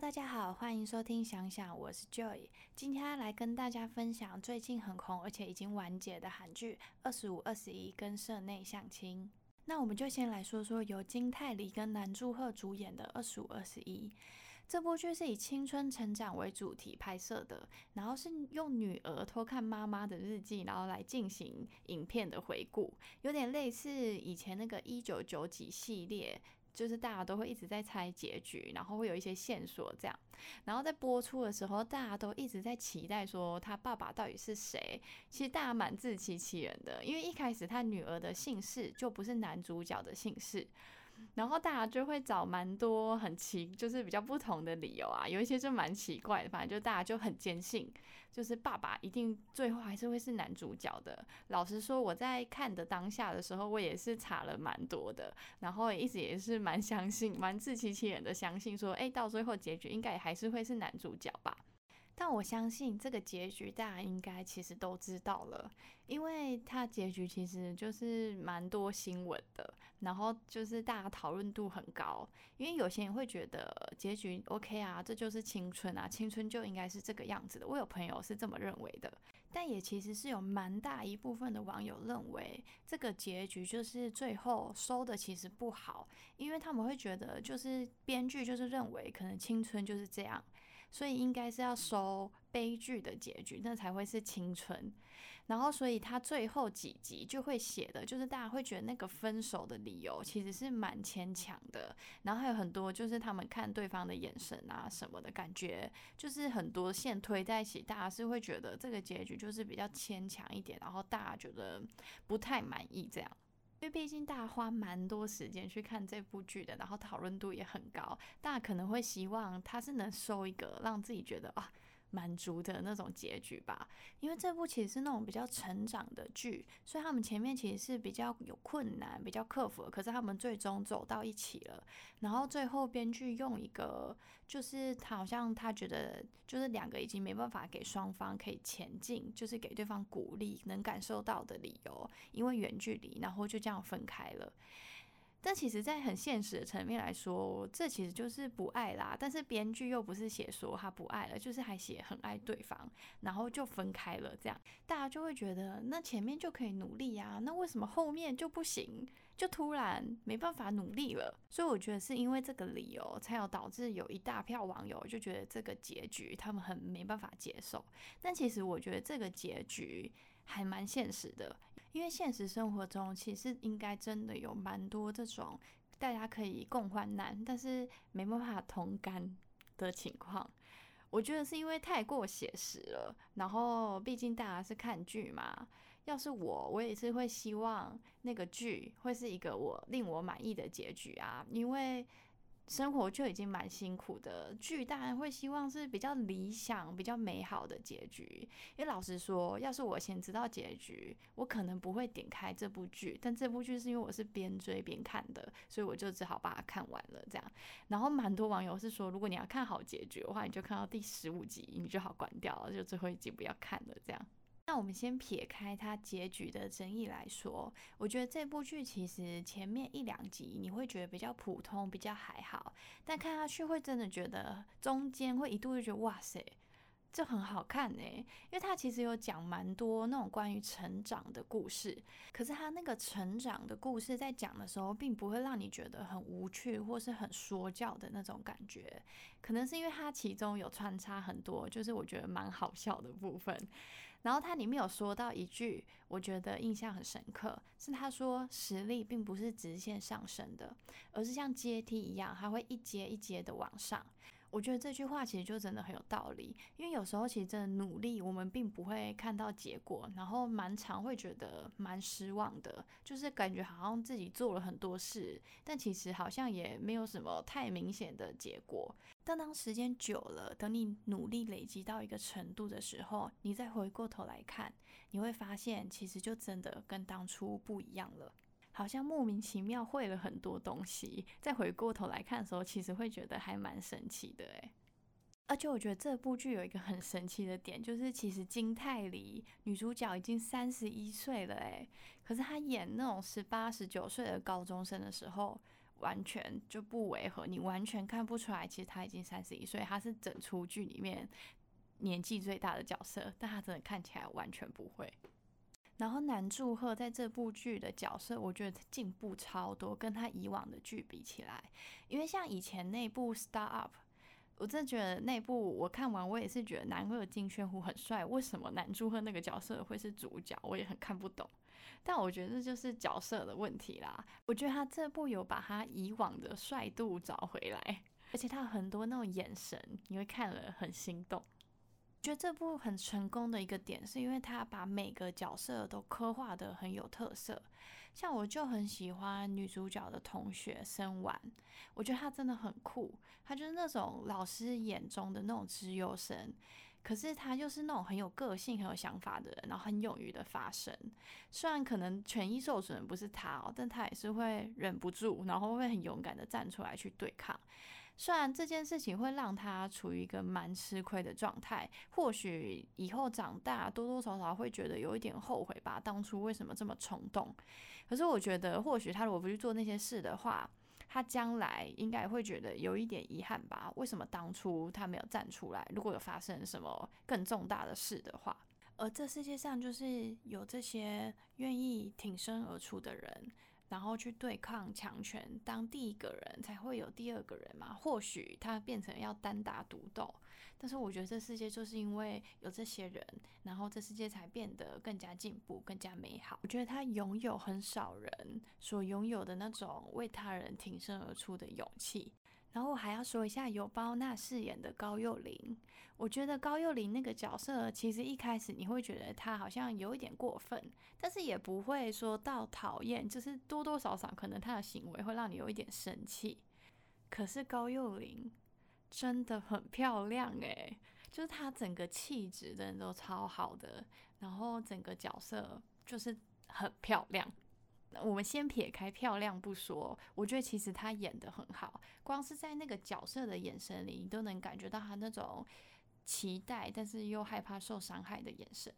大家好，欢迎收听想想，我是 Joy。今天来跟大家分享最近很红而且已经完结的韩剧《二十五二十一》跟《社内相亲》。那我们就先来说说由金泰梨跟南柱赫主演的《二十五二十一》这部剧是以青春成长为主题拍摄的，然后是用女儿偷看妈妈的日记，然后来进行影片的回顾，有点类似以前那个一九九几系列。就是大家都会一直在猜结局，然后会有一些线索这样，然后在播出的时候，大家都一直在期待说他爸爸到底是谁。其实大家蛮自欺欺人的，因为一开始他女儿的姓氏就不是男主角的姓氏。然后大家就会找蛮多很奇，就是比较不同的理由啊，有一些就蛮奇怪的，反正就大家就很坚信，就是爸爸一定最后还是会是男主角的。老实说，我在看的当下的时候，我也是查了蛮多的，然后一直也是蛮相信，蛮自欺欺人的相信说，哎，到最后结局应该还是会是男主角吧。但我相信这个结局大家应该其实都知道了，因为它结局其实就是蛮多新闻的，然后就是大家讨论度很高。因为有些人会觉得结局 OK 啊，这就是青春啊，青春就应该是这个样子的。我有朋友是这么认为的，但也其实是有蛮大一部分的网友认为这个结局就是最后收的其实不好，因为他们会觉得就是编剧就是认为可能青春就是这样，所以应该是要收。悲剧的结局，那才会是青春。然后，所以他最后几集就会写的，就是大家会觉得那个分手的理由其实是蛮牵强的。然后还有很多，就是他们看对方的眼神啊什么的感觉，就是很多线推在一起，大家是会觉得这个结局就是比较牵强一点，然后大家觉得不太满意这样。因为毕竟大家花蛮多时间去看这部剧的，然后讨论度也很高，大家可能会希望他是能收一个让自己觉得啊。满足的那种结局吧，因为这部其实是那种比较成长的剧，所以他们前面其实是比较有困难、比较克服，可是他们最终走到一起了。然后最后编剧用一个，就是他好像他觉得，就是两个已经没办法给双方可以前进，就是给对方鼓励、能感受到的理由，因为远距离，然后就这样分开了。但其实，在很现实的层面来说，这其实就是不爱啦。但是编剧又不是写说他不爱了，就是还写很爱对方，然后就分开了。这样大家就会觉得，那前面就可以努力呀，那为什么后面就不行？就突然没办法努力了？所以我觉得是因为这个理由，才有导致有一大票网友就觉得这个结局他们很没办法接受。但其实我觉得这个结局。还蛮现实的，因为现实生活中其实应该真的有蛮多这种大家可以共患难，但是没办法同甘的情况。我觉得是因为太过写实了，然后毕竟大家是看剧嘛。要是我，我也是会希望那个剧会是一个我令我满意的结局啊，因为。生活就已经蛮辛苦的，剧当然会希望是比较理想、比较美好的结局。因为老实说，要是我先知道结局，我可能不会点开这部剧。但这部剧是因为我是边追边看的，所以我就只好把它看完了。这样，然后蛮多网友是说，如果你要看好结局的话，你就看到第十五集，你就好关掉了，就最后一集不要看了。这样。那我们先撇开它结局的争议来说，我觉得这部剧其实前面一两集你会觉得比较普通，比较还好，但看下去会真的觉得中间会一度就觉得哇塞。这很好看呢，因为它其实有讲蛮多那种关于成长的故事。可是它那个成长的故事在讲的时候，并不会让你觉得很无趣或是很说教的那种感觉。可能是因为它其中有穿插很多，就是我觉得蛮好笑的部分。然后它里面有说到一句，我觉得印象很深刻，是他说实力并不是直线上升的，而是像阶梯一样，它会一阶一阶的往上。我觉得这句话其实就真的很有道理，因为有时候其实真的努力，我们并不会看到结果，然后蛮常会觉得蛮失望的，就是感觉好像自己做了很多事，但其实好像也没有什么太明显的结果。但当时间久了，等你努力累积到一个程度的时候，你再回过头来看，你会发现其实就真的跟当初不一样了。好像莫名其妙会了很多东西，再回过头来看的时候，其实会觉得还蛮神奇的诶。而且我觉得这部剧有一个很神奇的点，就是其实金泰梨女主角已经三十一岁了诶，可是她演那种十八、十九岁的高中生的时候。完全就不违和，你完全看不出来，其实他已经三十一岁，他是整出剧里面年纪最大的角色，但他真的看起来完全不会。然后南柱赫在这部剧的角色，我觉得进步超多，跟他以往的剧比起来，因为像以前那部《Star Up》，我真的觉得那部我看完，我也是觉得男二金宣虎很帅，为什么南柱赫那个角色会是主角，我也很看不懂。但我觉得这就是角色的问题啦。我觉得他这部有把他以往的帅度找回来，而且他很多那种眼神，你会看了很心动。觉得这部很成功的一个点，是因为他把每个角色都刻画的很有特色。像我就很喜欢女主角的同学生丸，我觉得她真的很酷，她就是那种老师眼中的那种直优生，可是她又是那种很有个性、很有想法的人，然后很勇于的发声。虽然可能权益受损不是她哦，但她也是会忍不住，然后会很勇敢的站出来去对抗。虽然这件事情会让他处于一个蛮吃亏的状态，或许以后长大多多少少会觉得有一点后悔吧，当初为什么这么冲动？可是我觉得，或许他如果不去做那些事的话，他将来应该会觉得有一点遗憾吧？为什么当初他没有站出来？如果有发生什么更重大的事的话，而这世界上就是有这些愿意挺身而出的人。然后去对抗强权，当第一个人才会有第二个人嘛？或许他变成要单打独斗，但是我觉得这世界就是因为有这些人，然后这世界才变得更加进步、更加美好。我觉得他拥有很少人所拥有的那种为他人挺身而出的勇气。然后我还要说一下由包娜饰演的高幼霖，我觉得高幼霖那个角色其实一开始你会觉得他好像有一点过分，但是也不会说到讨厌，就是多多少少可能他的行为会让你有一点生气。可是高幼霖真的很漂亮诶，就是她整个气质真的都超好的，然后整个角色就是很漂亮。我们先撇开漂亮不说，我觉得其实她演的很好，光是在那个角色的眼神里，你都能感觉到她那种期待，但是又害怕受伤害的眼神。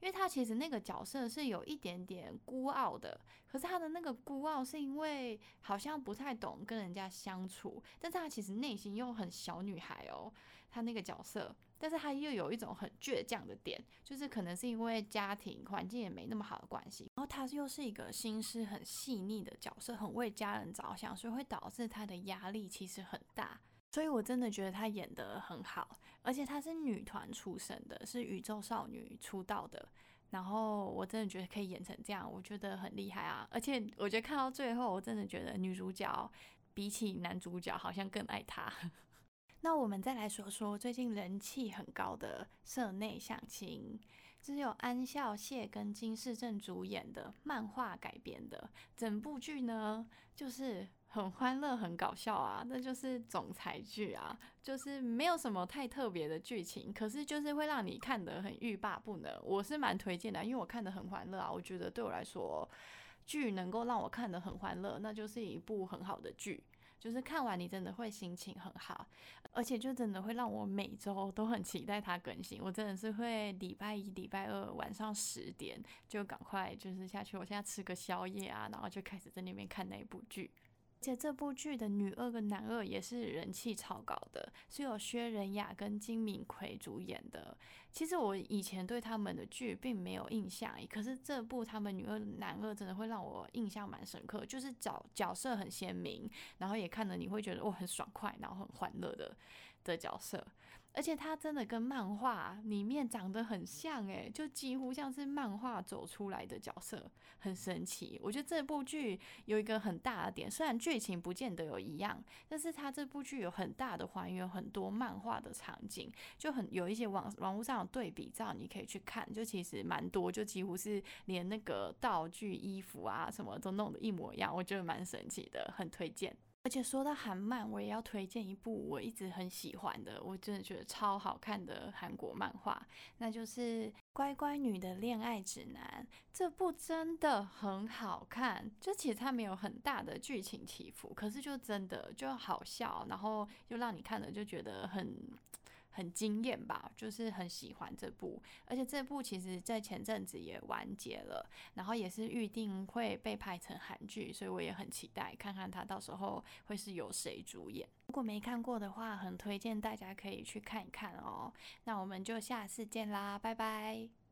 因为她其实那个角色是有一点点孤傲的，可是她的那个孤傲是因为好像不太懂跟人家相处，但是她其实内心又很小女孩哦，她那个角色。但是他又有一种很倔强的点，就是可能是因为家庭环境也没那么好的关系，然后他又是一个心思很细腻的角色，很为家人着想，所以会导致他的压力其实很大。所以我真的觉得他演得很好，而且她是女团出身的，是宇宙少女出道的，然后我真的觉得可以演成这样，我觉得很厉害啊！而且我觉得看到最后，我真的觉得女主角比起男主角好像更爱他。那我们再来说说最近人气很高的《社内相亲》，这是由安孝燮跟金世正主演的漫画改编的。整部剧呢，就是很欢乐、很搞笑啊，那就是总裁剧啊，就是没有什么太特别的剧情，可是就是会让你看得很欲罢不能。我是蛮推荐的，因为我看得很欢乐啊。我觉得对我来说，剧能够让我看得很欢乐，那就是一部很好的剧。就是看完你真的会心情很好，而且就真的会让我每周都很期待它更新。我真的是会礼拜一、礼拜二晚上十点就赶快就是下去，我现在吃个宵夜啊，然后就开始在那边看那部剧。而且这部剧的女二跟男二也是人气超高的，是由薛仁雅跟金敏奎主演的。其实我以前对他们的剧并没有印象，可是这部他们女二男二真的会让我印象蛮深刻，就是角角色很鲜明，然后也看了你会觉得我很爽快，然后很欢乐的的角色。而且他真的跟漫画里面长得很像，诶，就几乎像是漫画走出来的角色，很神奇。我觉得这部剧有一个很大的点，虽然剧情不见得有一样，但是他这部剧有很大的还原很多漫画的场景，就很有一些网网络上有对比照，你可以去看，就其实蛮多，就几乎是连那个道具、衣服啊什么都弄得一模一样，我觉得蛮神奇的，很推荐。而且说到韩漫，我也要推荐一部我一直很喜欢的，我真的觉得超好看的韩国漫画，那就是《乖乖女的恋爱指南》。这部真的很好看，就其实它没有很大的剧情起伏，可是就真的就好笑，然后又让你看了就觉得很很惊艳吧，就是很喜欢这部，而且这部其实在前阵子也完结了，然后也是预定会被拍成韩剧，所以我也很期待看看它到时候会是由谁主演。如果没看过的话，很推荐大家可以去看一看哦。那我们就下次见啦，拜拜。